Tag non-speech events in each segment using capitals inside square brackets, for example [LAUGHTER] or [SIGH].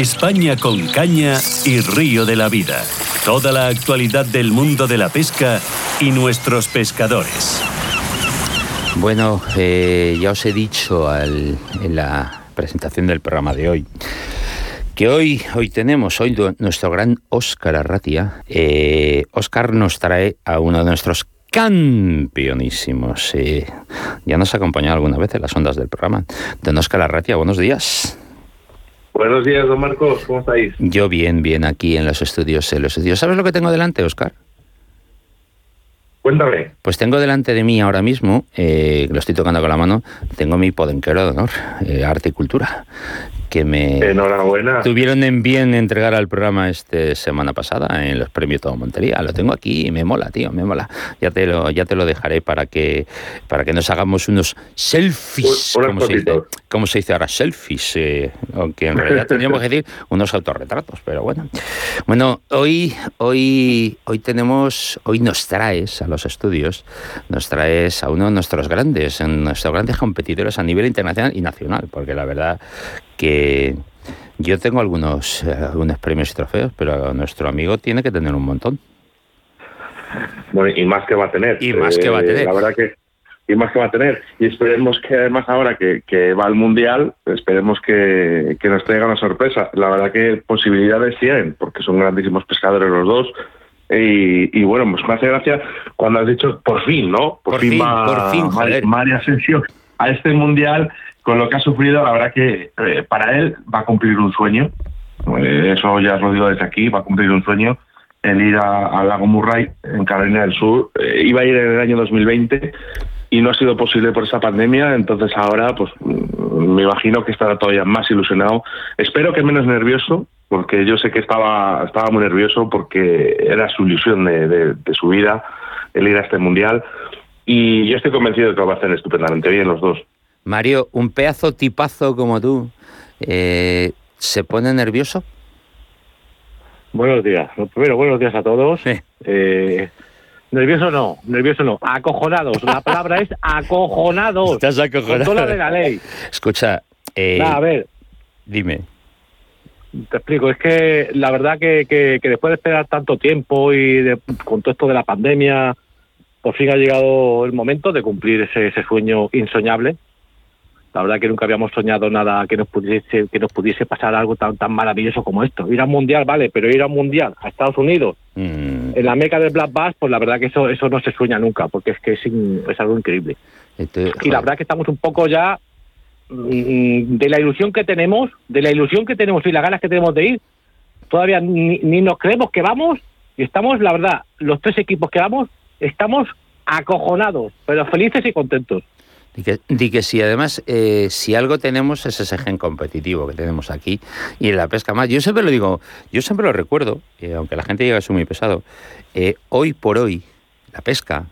España con caña y río de la vida. Toda la actualidad del mundo de la pesca y nuestros pescadores. Bueno, eh, ya os he dicho en la presentación del programa de hoy que hoy, hoy tenemos hoy nuestro gran Óscar Arratia. Eh, Óscar nos trae a uno de nuestros campeonísimos. Eh, ya nos ha acompañado alguna vez en las ondas del programa. Don Óscar Arratia, buenos días. Buenos días, don Marcos, ¿cómo estáis? Yo bien, bien, aquí en los estudios, en los estudios. ¿Sabes lo que tengo delante, Óscar? Cuéntame. Pues tengo delante de mí ahora mismo, eh, lo estoy tocando con la mano, tengo mi podenquero de honor, eh, arte y cultura, que me Enhorabuena. tuvieron en bien entregar al programa esta semana pasada en los premios Todo Montería. Lo tengo aquí y me mola, tío, me mola. Ya te lo, ya te lo dejaré para que, para que nos hagamos unos selfies, como se, dice, como se, dice, ahora, selfies, eh, aunque en realidad [LAUGHS] tendríamos que decir unos autorretratos, pero bueno. Bueno, hoy, hoy, hoy tenemos, hoy nos traes a los estudios, nos traes a uno de nuestros grandes, nuestros grandes competidores a nivel internacional y nacional, porque la verdad que yo tengo algunos, eh, algunos premios y trofeos, pero nuestro amigo tiene que tener un montón. Bueno, y más que va a tener. Y más que va a Eh, tener. La verdad que y más que va a tener. Y esperemos que además ahora que, que va al Mundial, esperemos que, que nos traiga una sorpresa. La verdad que posibilidades tienen, porque son grandísimos pescadores los dos. Y, y bueno, pues me hace gracia cuando has dicho por fin, ¿no? Por fin, va por fin. María Asensio a este Mundial con lo que ha sufrido. La verdad que eh, para él va a cumplir un sueño. Eh, eso ya os lo digo desde aquí, va a cumplir un sueño el ir a- lago Murray en Carolina del Sur. Eh, iba a ir en el año 2020 y no ha sido posible por esta pandemia, entonces ahora pues mm, me imagino que estará todavía más ilusionado. Espero que menos nervioso, porque yo sé que estaba, estaba muy nervioso porque era su ilusión de, de- de su vida el ir a este mundial y yo estoy convencido de que lo va a hacer estupendamente bien los dos. Mario, un pedazo tipazo como tú, eh, ¿se pone nervioso? Buenos días. Lo primero, buenos días a todos. Sí. Eh, nervioso no, nervioso no. Acojonados. La palabra es acojonados. Estás acojonado. Con toda la de la ley. Escucha, eh, a ver, dime. te explico. Es que la verdad que, que, que después de esperar tanto tiempo y de- con todo esto de la pandemia, por fin ha llegado el momento de cumplir ese, ese sueño insoñable. La verdad que nunca habíamos soñado nada que nos pudiese que nos pudiese pasar algo tan tan maravilloso como esto. Ir a un mundial, vale, pero ir a un mundial a Estados Unidos Mm, en la meca del Black Bass, pues la verdad que eso eso no se sueña nunca, porque es que es, es algo increíble. este- Y la verdad que estamos un poco ya mm, de la ilusión que tenemos, de la ilusión que tenemos y las ganas que tenemos de ir, todavía ni, ni nos creemos que vamos y estamos, la verdad, los tres equipos que vamos, estamos acojonados, pero felices y contentos. Di que, di que sí, además, eh, si algo tenemos es ese gen competitivo que tenemos aquí y en la pesca más. Yo siempre lo digo, yo siempre lo recuerdo, eh, aunque la gente llega a ser muy pesado, eh, hoy por hoy la pesca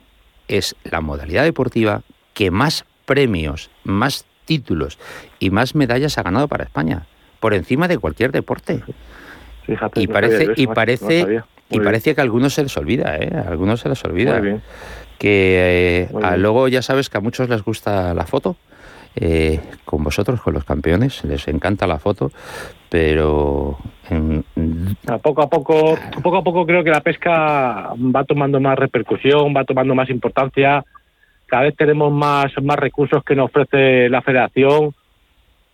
es la modalidad deportiva que más premios, más títulos y más medallas ha ganado para España, por encima de cualquier deporte. Fíjate, Y no parece, sabía y no parece, y parece que a algunos se les olvida, ¿eh? A algunos se les olvida. muy bien. Que eh, luego ya sabes que a muchos les gusta la foto, eh, con vosotros, con los campeones, les encanta la foto, pero en- A poco a poco, poco a poco creo que la pesca va tomando más repercusión, va tomando más importancia. Cada vez tenemos más, más recursos que nos ofrece la federación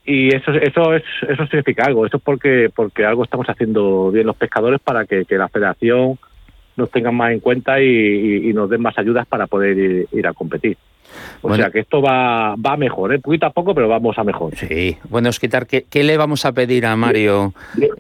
y eso, eso es, eso significa algo. Eso es porque, porque algo estamos haciendo bien los pescadores para que, que la federación nos tenga más en cuenta y, y- y nos den más ayudas para poder ir, ir a competir. O Bueno. sea que esto va, va mejor, ¿eh? poquito a poco, pero vamos a mejor. sí. Bueno, Osquitar, ¿qué, qué le vamos a pedir a Mario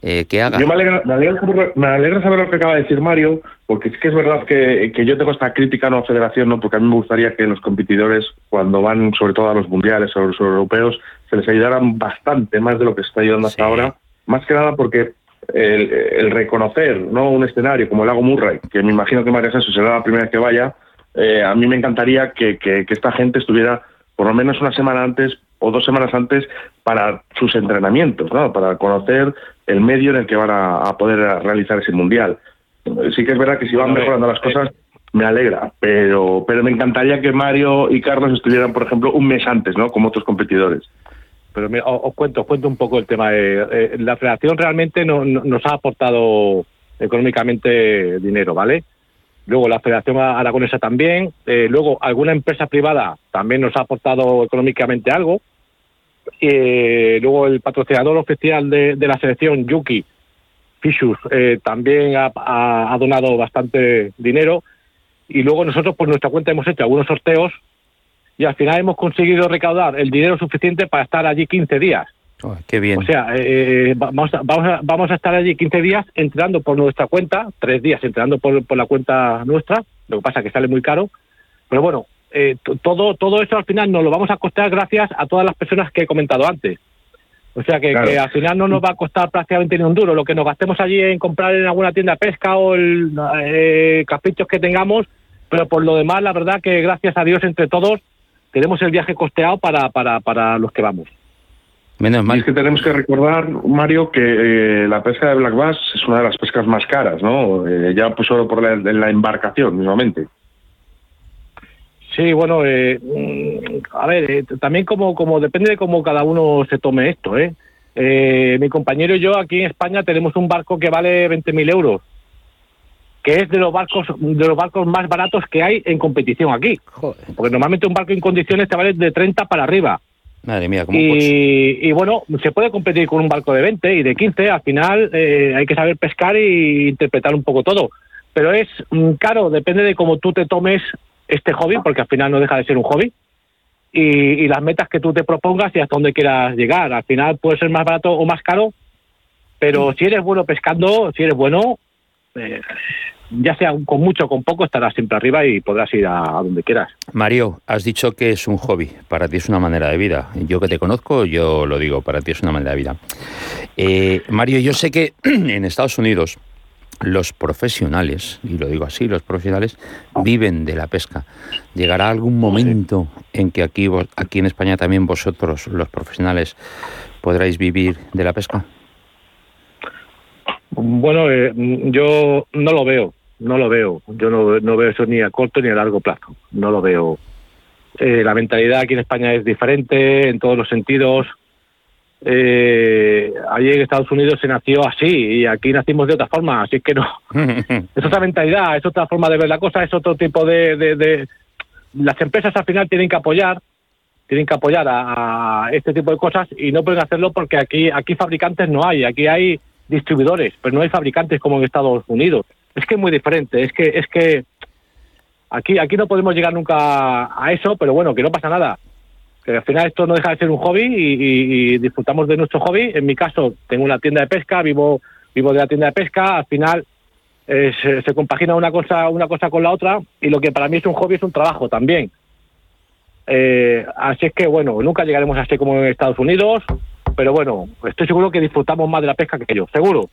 eh, que haga? Yo me alegra, me, alegra saber, me alegra saber lo que acaba de decir Mario, porque es que es verdad que, que yo tengo esta crítica no a federación, ¿no? porque a mí me gustaría que los competidores, cuando van sobre todo a los mundiales o a los europeos, se les ayudaran bastante más de lo que se está ayudando hasta ahora, más que nada porque el, el reconocer no un escenario como el lago Murray, que me imagino que María Asensio será la primera vez que vaya, eh, a mí me encantaría que, que- que esta gente estuviera por lo menos una semana antes o dos semanas antes para sus entrenamientos, ¿no? para conocer el medio en el que van a, a poder realizar ese mundial. Eh, Sí que es verdad que si van mejorando las cosas, me alegra, pero, pero me encantaría que Mario y Carlos estuvieran, por ejemplo, un mes antes, ¿no? como otros competidores. Pero os, cuento, os cuento un poco el tema. De, la federación realmente no, nos ha aportado económicamente dinero, ¿vale? Luego la Federación Aragonesa también. Eh, luego alguna empresa privada también nos ha aportado económicamente algo. Eh, luego el patrocinador oficial de, la selección, Yuki Fishus, eh, también ha, donado bastante dinero. Y luego nosotros por nuestra cuenta hemos hecho algunos sorteos y al final hemos conseguido recaudar el dinero suficiente para estar allí 15 días. Oh, qué bien. O sea, eh, vamos, a, vamos, a, vamos a estar allí 15 días entrenando por nuestra cuenta, tres días entrenando por, por la cuenta nuestra, lo que pasa es que sale muy caro, pero bueno, eh, todo, todo eso al final nos lo vamos a costar gracias a todas las personas que he comentado antes. O sea que, al final no nos va a costar prácticamente ni un duro. Lo que nos gastemos allí en comprar en alguna tienda de pesca o el, eh, caprichos que tengamos, pero por lo demás, la verdad que gracias a Dios entre todos tenemos el viaje costeado para, para, para los que vamos. Menos mal. Y es que tenemos que recordar, Mario, que eh, la pesca de black bass es una de las pescas más caras, ¿no? Eh, ya pues solo por la, embarcación, mismamente. Sí, bueno, eh, mm, a ver, también como, como depende de cómo cada uno se tome esto, ¿eh? mi compañero y yo aquí en España tenemos un barco que vale 20.000 euros, que es de los barcos de los barcos más baratos que hay en competición aquí. Porque normalmente un barco en condiciones te vale de 30 para arriba. Madre mía, ¿cómo y, y, bueno, se puede competir con un barco de 20 y de 15. Al final eh, hay que saber pescar e interpretar un poco todo. Pero es mm, caro, depende de cómo tú te tomes este hobby, porque al final no deja de ser un hobby. Y, las metas que tú te propongas y hasta dónde quieras llegar. Al final puede ser más barato o más caro, pero si eres bueno pescando, si eres bueno, eh, ya sea con mucho o con poco, estarás siempre arriba y podrás ir a, donde quieras. Mario, has dicho que es un hobby, para ti es una manera de vida. Yo que te conozco, yo lo digo, para ti es una manera de vida. Eh, Mario, yo sé que [CLEARS THROAT] en Estados Unidos los profesionales, y lo digo así, los profesionales viven de la pesca. ¿Llegará algún momento en que aquí, aquí en España también vosotros, los profesionales, podráis vivir de la pesca? Bueno, eh, yo no lo veo no lo veo. Yo no, no, veo eso ni a corto ni a largo plazo. No lo veo. Eh, la mentalidad aquí en España es diferente en todos los sentidos. Eh, allí en Estados Unidos se nació así y aquí nacimos de otra forma, así que no. [LAUGHS] es otra mentalidad, es otra forma de ver la cosa, es otro tipo de, de, Las empresas al final tienen que apoyar, tienen que apoyar a, a, este tipo de cosas y no pueden hacerlo porque aquí aquí fabricantes no hay, aquí hay distribuidores, pero no hay fabricantes como en Estados Unidos es que es muy diferente, es que es que aquí aquí no podemos llegar nunca a eso, pero bueno, que no pasa nada. Que al final esto no deja de ser un hobby y, disfrutamos de nuestro hobby. En mi caso, tengo una tienda de pesca, vivo vivo de la tienda de pesca, al final eh, se, compagina una cosa una cosa con la otra y lo que para mí es un hobby es un trabajo también. Eh, así es que bueno, nunca llegaremos a ser como en Estados Unidos, pero bueno, estoy seguro que disfrutamos más de la pesca que ellos, seguro.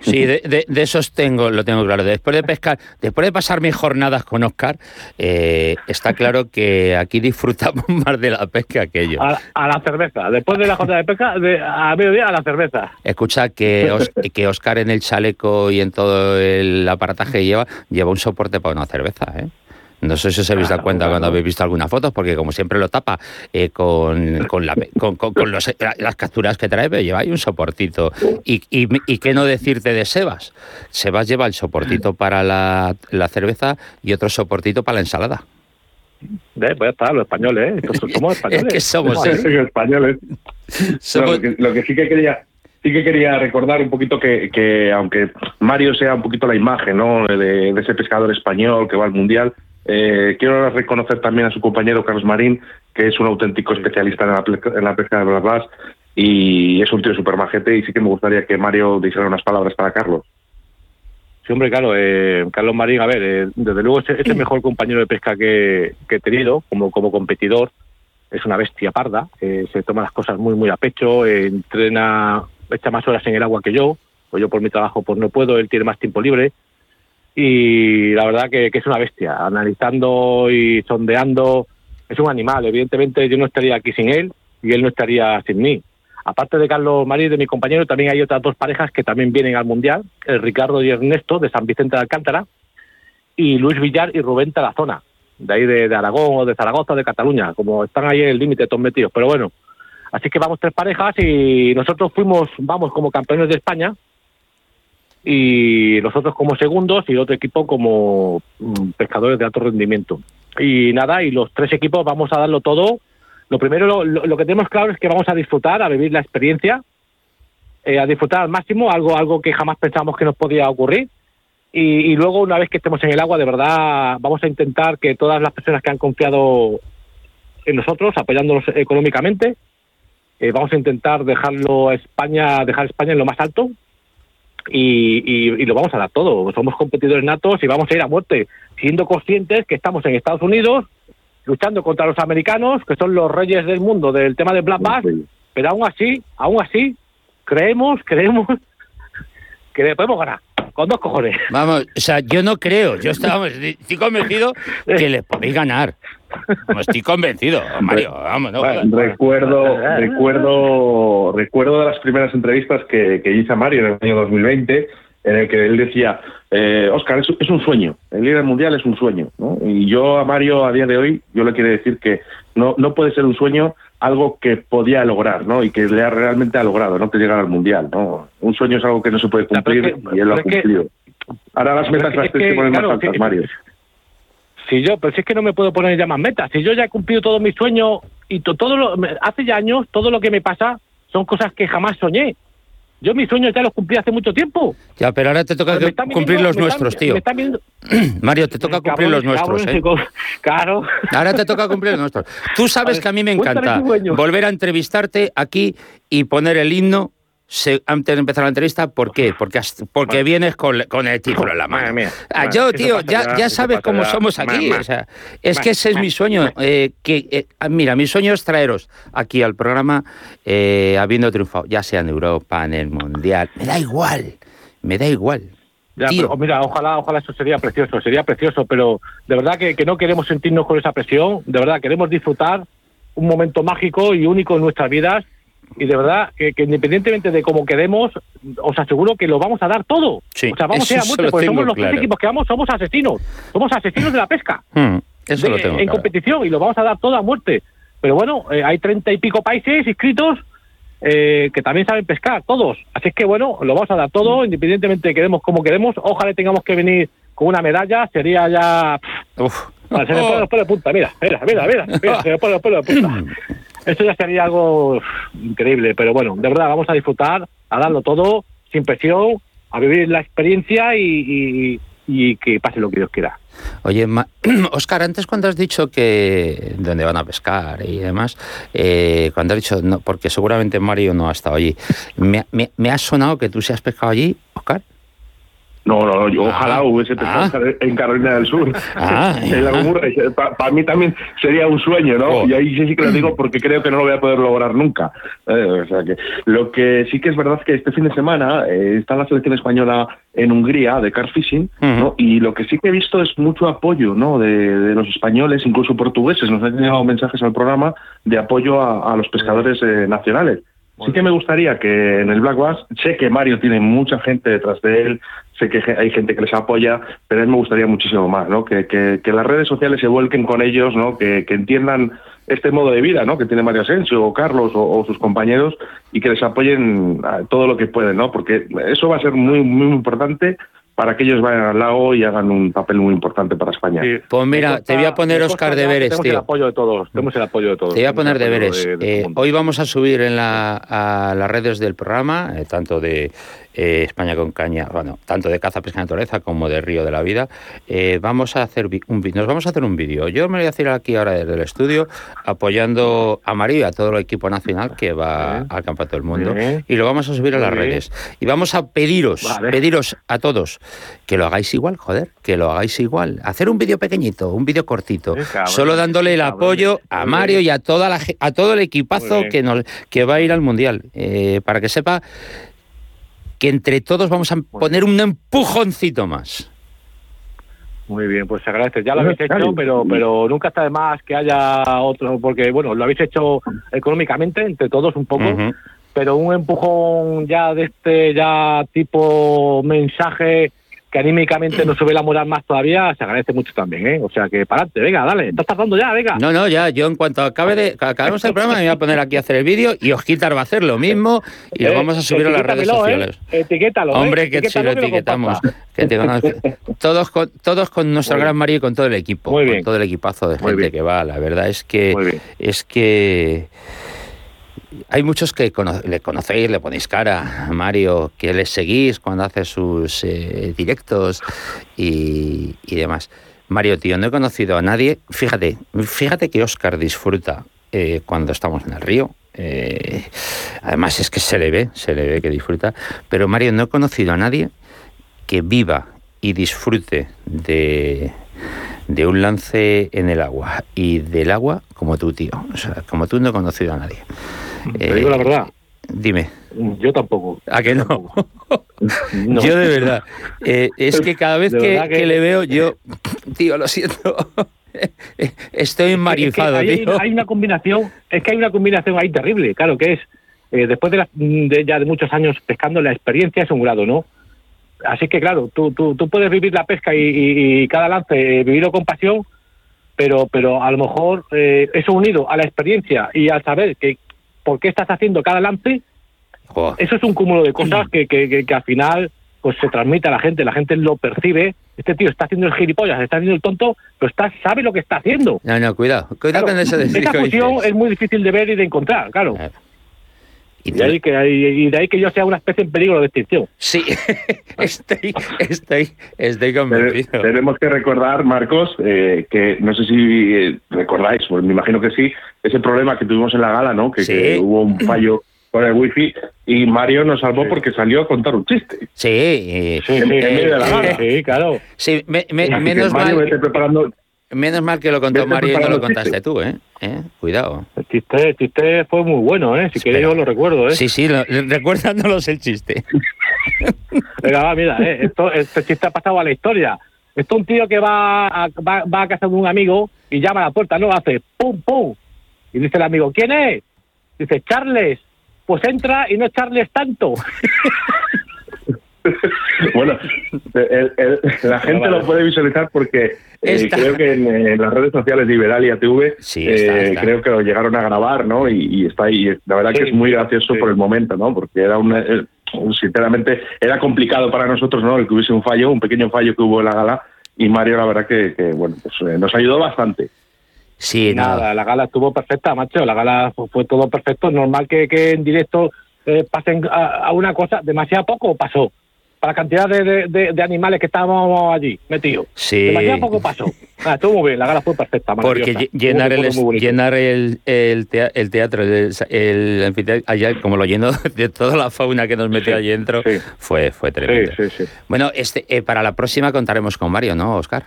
Sí, de, de, esos tengo, lo tengo claro. Después de pescar, después de pasar mis jornadas con Oscar, eh, está claro que aquí disfrutamos [LAUGHS] más de la pesca que ellos. A, la cerveza. Después de la jornada de pesca, de, a mediodía a la cerveza. Escucha que, que Oscar en el chaleco y en todo el aparataje que lleva, lleva un soporte para una cerveza, ¿eh? No sé si os habéis dado cuenta cuando habéis visto algunas fotos, porque como siempre lo tapa eh, con, con, la, con, con, los, las capturas que trae, pero lleva ahí un soportito. Y, y, y, qué no decirte de Sebas. Sebas lleva el soportito para la, la cerveza y otro soportito para la ensalada. ¿Ves? Pues ya está, los españoles, ¿eh? Somos españoles. [LAUGHS] es que somos, ¿eh? españoles. Somos... lo, que, sí que quería sí que quería recordar un poquito que, que, aunque Mario sea un poquito la imagen ¿no? de, de, ese pescador español que va al mundial, eh, quiero reconocer también a su compañero Carlos Marín, que es un auténtico especialista en la, en la pesca de blas y es un tío súper majete y sí que me gustaría que Mario dijera unas palabras para Carlos. Sí, hombre, claro, eh, Carlos Marín, a ver, eh, desde luego es, el mejor compañero de pesca que, he tenido como, como competidor. Es una bestia parda, se toma las cosas muy, muy a pecho, entrena, echa más horas en el agua que yo, pues yo por mi trabajo pues no puedo, él tiene más tiempo libre y la verdad que, es una bestia, analizando y sondeando, es un animal, evidentemente yo no estaría aquí sin él y él no estaría sin mí. Aparte de Carlos Marí, de mi compañero, también hay otras dos parejas que también vienen al Mundial, el Ricardo y Ernesto de San Vicente de Alcántara y Luis Villar y Rubén Tarazona, de ahí de, Aragón o de Zaragoza o de Cataluña, como están ahí en el límite todos metidos. Pero bueno, Así que vamos tres parejas y nosotros fuimos, vamos, como campeones de España y nosotros como segundos y otro equipo como mm, pescadores de alto rendimiento. Y nada, y los tres equipos vamos a darlo todo. Lo primero, lo, que tenemos claro es que vamos a disfrutar, a vivir la experiencia, eh, a disfrutar al máximo, algo, algo que jamás pensamos que nos podía ocurrir. Y, luego, una vez que estemos en el agua, de verdad, vamos a intentar que todas las personas que han confiado en nosotros, apoyándonos económicamente, eh, vamos a intentar dejarlo España, dejar España en lo más alto y, y, lo vamos a dar todo. Somos competidores natos y vamos a ir a muerte, siendo conscientes que estamos en Estados Unidos luchando contra los americanos, que son los reyes del mundo del tema de Black Bass, pero aún así, aún así, creemos, [LAUGHS] creemos que podemos ganar con dos cojones. Vamos, o sea, yo no creo, yo estaba, estoy convencido que les podéis ganar. estoy convencido, Mario, vamos, no, recuerdo, recuerdo, recuerdo de las primeras entrevistas que, que hice a Mario en el año 2020 en el que él decía, eh, Oscar, es, es, un sueño, el líder mundial es un sueño. ¿no? Y yo a Mario a día de hoy, yo le quiero decir que no, no puede ser un sueño algo que podía lograr, ¿no? Y que le ha realmente ha logrado, no que llegar al mundial, ¿no? Un sueño es algo que no se puede cumplir y él lo ha cumplido. Ahora las metas las tienes que, poner más altas, Mario. Si yo, pero si es que no me puedo poner ya más metas. Si yo ya he cumplido todos mis sueños y todo lo, hace ya años, todo lo que me pasa son cosas que jamás soñé. Yo mis sueños ya los cumplí hace mucho tiempo. Ya, pero ahora te toca cumplir los nuestros, tío. Mario, te toca cumplir los nuestros, ¿eh? [LAUGHS] Claro. Ahora te toca cumplir los nuestros. Tú sabes que a mí me encanta volver a entrevistarte aquí y poner el himno antes de empezar la entrevista, ¿por qué? Porque, porque vienes con, el título en la mano. Ah, yo, tío, ya, ya sabes cómo somos aquí. O sea, es que ese es mi sueño. Eh, que, eh, ah, mira, mi sueño es traeros aquí al programa eh, habiendo triunfado, ya sea en Europa, en el Mundial. Me da igual, me da igual. mira, ojalá, ojalá eso sería precioso, sería precioso, pero de verdad que, que no queremos sentirnos con esa presión, de verdad queremos disfrutar un momento mágico y único en nuestras vidas y de verdad que, independientemente de cómo quedemos, os aseguro que lo vamos a dar todo. o sea, vamos a ir a muerte, porque somos los tres equipos que vamos, somos asesinos, somos asesinos de la pesca. Hmm, eso lo tengo en competición y lo vamos a dar todo a muerte. Pero bueno, eh, hay treinta y pico países inscritos eh, que también saben pescar, todos. Así es que bueno, lo vamos a dar todo, independientemente de quedemos como queremos. Ojalá tengamos que venir con una medalla, sería ya... Uf. se me [LAUGHS] pone los pelos de punta, mira, mira, mira, mira, mira se me pone los pelos de punta. [LAUGHS] Esto ya sería algo increíble, pero bueno, de verdad vamos a disfrutar, a darlo todo, sin presión, a vivir la experiencia y, que pase lo que Dios quiera. Oye, Oscar, [CLEARS THROAT] antes cuando has dicho que dónde van a pescar y demás, eh, cuando has dicho, no, porque seguramente Mario no ha estado allí, me, me, ha sonado que tú seas pescado allí, Oscar. No, no, yo ojalá ah. hubiese ah. en Carolina del Sur. Ah. [LAUGHS] Para mí también sería un sueño, ¿no? Oh. Y ahí sí, que lo digo porque creo que no lo voy a poder lograr nunca. Eh, o sea que lo que sí que es verdad es que este fin de semana eh, está la selección española en Hungría de car fishing, ¿no? Y lo que sí que he visto es mucho apoyo, ¿no? De, los españoles, incluso portugueses, nos han llegado mensajes al programa de apoyo a, los pescadores eh, nacionales. Sí que me gustaría que en el Black Bass, sé que Mario tiene mucha gente detrás de él, sé que hay gente que les apoya, pero a mí me gustaría muchísimo más, ¿no? Que, que, las redes sociales se vuelquen con ellos, ¿no? Que, que, entiendan este modo de vida, ¿no? Que tiene Mario Asensio o Carlos o, sus compañeros y que les apoyen todo lo que pueden, ¿no? Porque eso va a ser muy, muy importante para que ellos vayan al lago y hagan un papel muy importante para España. Pues mira, te voy a poner Oscar deberes, tenemos el apoyo de todos, tenemos el apoyo de todos. Te voy a poner deberes. Eh, hoy vamos a subir en la, a las redes del programa, eh, tanto de eh, España con caña, bueno, tanto de caza, pesca naturaleza como de río de la vida, eh, vamos a hacer un nos vamos a hacer un vídeo. Yo me voy a hacer aquí ahora desde el estudio apoyando a María y a todo el equipo nacional que va al Campeonato del Mundo y lo vamos a subir a las redes. Y vamos a pediros, pediros a todos que lo hagáis igual, joder, que lo hagáis igual. Hacer un vídeo pequeñito, un vídeo cortito, solo dándole el apoyo a Mario y a toda la a todo el equipazo que nos que va a ir al mundial, eh, para que sepa que entre todos vamos a poner un empujoncito más. Muy bien, pues se agradece. Ya lo habéis hecho, pero pero nunca está de más que haya otro, porque bueno, lo habéis hecho económicamente entre todos un poco, pero un empujón ya de este ya tipo mensaje que anímicamente nos sube la moral más todavía, se agradece mucho también, ¿eh? O sea que para adelante, venga, dale, estás pasando ya, venga. No, no, ya, yo en cuanto acabe de, acabemos el programa me voy a poner aquí a hacer el vídeo y Osquitar va a hacer lo mismo y lo eh, vamos a subir a las redes sociales. ¿eh? Etiquétalo, Hombre, que si lo etiquetamos. todos, con, todos con nuestro gran Mario y con todo el equipo, con todo el equipazo de gente que va, la verdad es que es que hay muchos que le conocéis, le ponéis cara Mario, que le seguís cuando hace sus eh, directos y, demás. Mario, tío, no he conocido a nadie. Fíjate, fíjate que Oscar disfruta eh, cuando estamos en el río. Eh, además es que se le ve, se le ve que disfruta. Pero Mario, no he conocido a nadie que viva y disfrute de, de un lance en el agua y del agua como tú, tío. O sea, como tú no he conocido a nadie. Te digo la verdad. Dime. Yo tampoco. ¿A que [LAUGHS] no? Yo de verdad. Eh, es que cada vez que, le veo, yo, tío, lo siento. [LAUGHS] Estoy enmarifado, hay, hay, una combinación, es que hay una combinación ahí terrible, claro, que es, eh, después de, ya de muchos años pescando, la experiencia es un grado, ¿no? Así que, claro, tú, tú, tú puedes vivir la pesca y, cada lance vivirlo con pasión, pero, pero a lo mejor eh, eso unido a la experiencia y al saber que por qué estás haciendo cada lance, eso es un cúmulo de cosas que, que, que, al final pues se transmite a la gente, la gente lo percibe. Este tío está haciendo el gilipollas, está haciendo el tonto, pero está, sabe lo que está haciendo. No, no, cuidado, cuidado con eso de Esa fusión es muy difícil de ver y de encontrar, claro. Y de, ahí que, y de ahí que yo sea una especie en peligro de extinción. Sí, [LAUGHS] estoy, estoy, estoy convencido. Tenemos que recordar, Marcos, eh, que no sé si eh, recordáis, pues me imagino que sí, ese problema que tuvimos en la gala, ¿no? Que, hubo un [CLEARS THROAT] fallo con el wifi y Mario nos salvó porque salió a contar un chiste. Sí, sí, en, medio de la gala. Sí, claro. Sí, menos mal. preparando Menos mal que lo contó Mario y no lo contaste tú, ¿eh? ¿eh? Cuidado. Chiste, el chiste fue muy bueno, ¿eh? Si queréis yo lo recuerdo, ¿eh? Sí, sí, recuérdanos el chiste. [LAUGHS] Venga, va, mira, ¿eh? Esto, este chiste ha pasado a la historia. Esto es un tío que va a, va, va a casa de un amigo y llama a la puerta, ¿no? Hace pum, pum. Y dice el amigo, ¿quién es? Dice, Charles. Pues entra y no Charles tanto. [LAUGHS] bueno, la gente lo puede visualizar porque eh, creo que en, las redes sociales de Iberalia TV eh, creo que lo llegaron a grabar, ¿no? Y, está ahí. La verdad que es muy gracioso por el momento, ¿no? Porque era eh, un, sinceramente, era complicado para nosotros, ¿no? El que hubiese un fallo, un pequeño fallo que hubo en la gala. Y Mario, la verdad que, bueno, pues nos ayudó bastante. Sí, nada, la gala estuvo perfecta, macho. La gala fue, todo perfecto. Normal que, en directo pasen a, a, una cosa, demasiado poco pasó la cantidad de, de, animales que estábamos allí metidos. Sí. Demasiado poco pasó. Ah, estuvo muy bien, la gala fue perfecta. Porque llenar, el, llenar el, el, teatro, el, anfiteatro, allá, como lo llenó [LAUGHS] de toda la fauna que nos metió allí dentro, fue, fue tremendo. Sí, sí, bueno, este, eh, para la próxima contaremos con Mario, ¿no, Oscar?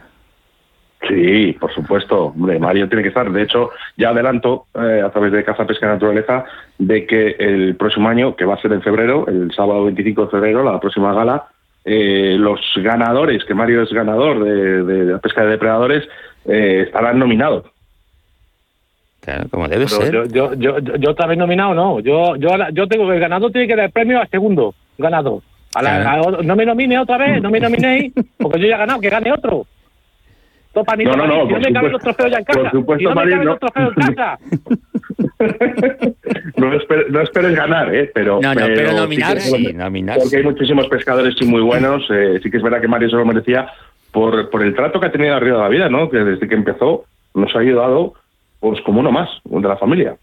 Sí, por supuesto. Hombre, Mario tiene que estar. De hecho, ya adelanto eh, a través de Caza Pesca Naturaleza de que el próximo año, que va a ser en febrero, el sábado 25 de febrero, la próxima gala, eh, los ganadores, que Mario es ganador de, la pesca de depredadores, eh, estarán nominados. Claro, como debe ser. Yo, yo, yo, yo, también nominado, no. Yo, yo, yo tengo que el ganador tiene que dar el premio al segundo ganador. no me nomine otra vez, no me nominéis, [LAUGHS] porque yo ya he ganado, que gane otro no, no, no, no me caben los trofeos ya en casa. Por supuesto, no Mario, me los trofeos en casa. [LAUGHS] no, esperes, no, esperes, ganar, ¿eh? Pero, no, no, pero, nominar, sí, nominar, Porque hay muchísimos pescadores sí muy buenos. Eh, sí que es verdad que Mario se lo merecía por, por el trato que ha tenido arriba de la vida, ¿no? Que desde que empezó nos ha ayudado pues como uno más de la familia.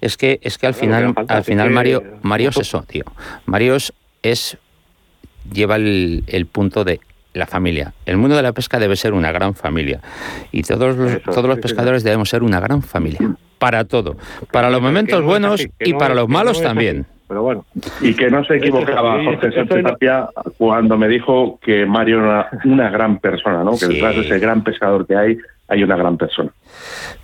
Es que es que al final al final Mario Mario es eso, tío. Mario es, lleva el, el punto de la familia. El mundo de la pesca debe ser una gran familia y todos los, todos los pescadores debemos ser una gran familia. Para todo. Para los momentos buenos y para los malos también. Pero bueno. Y que no se equivocaba Jorge Sánchez Tapia cuando me dijo que Mario era una gran persona, ¿no? Que detrás de ese gran pescador que hay, hay una gran persona.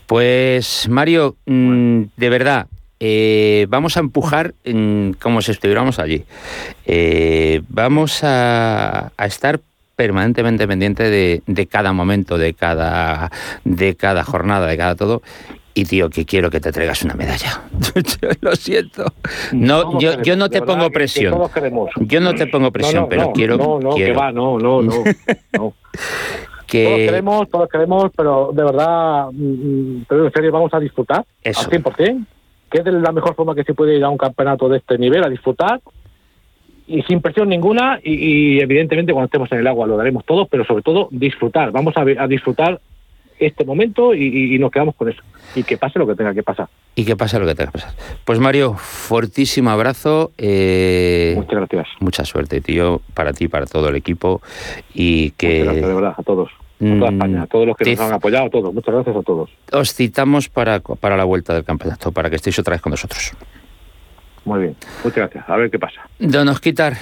Pues Mario, mm, de verdad, eh, vamos a empujar como si estuviéramos allí. Eh, vamos a, a, estar permanentemente pendiente de, cada momento, de cada, de cada jornada, de cada todo. Y tío, que quiero que te traigas una medalla. [LAUGHS] lo siento. No, yo, yo no te pongo presión. yo no te pongo presión, pero quiero. No, no, que va, no, no, [LAUGHS] no. que... Todos queremos, todos queremos, pero de verdad, mm, mm, pero en serio, vamos a disfrutar Eso. al 100%, que es la mejor forma que se puede ir a un campeonato de este nivel, a disfrutar y sin presión ninguna y, evidentemente cuando estemos en el agua lo daremos todos, pero sobre todo disfrutar. Vamos a, a disfrutar este momento y, nos quedamos con eso. Y que pase lo que tenga que pasar. Y que pase lo que tenga que pasar. Pues Mario, fortísimo abrazo. Eh, Muchas gracias. Mucha suerte, tío, para ti, para todo el equipo. Y que... Muchas gracias, de verdad, a todos. A toda mm, España, a todos los que nos han apoyado, a todos. Muchas gracias a todos. Os citamos para, para la vuelta del campeonato, para que estéis otra vez con nosotros. Muy bien, muchas gracias. A ver qué pasa. Don Osquitar.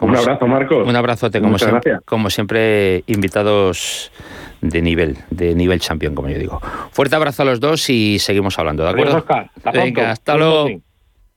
un abrazo, Marcos. Un abrazote, como siempre, como siempre, invitados de nivel, de nivel champion, como yo digo. Fuerte abrazo a los dos y seguimos hablando, ¿de acuerdo? Oscar. Venga, hasta luego.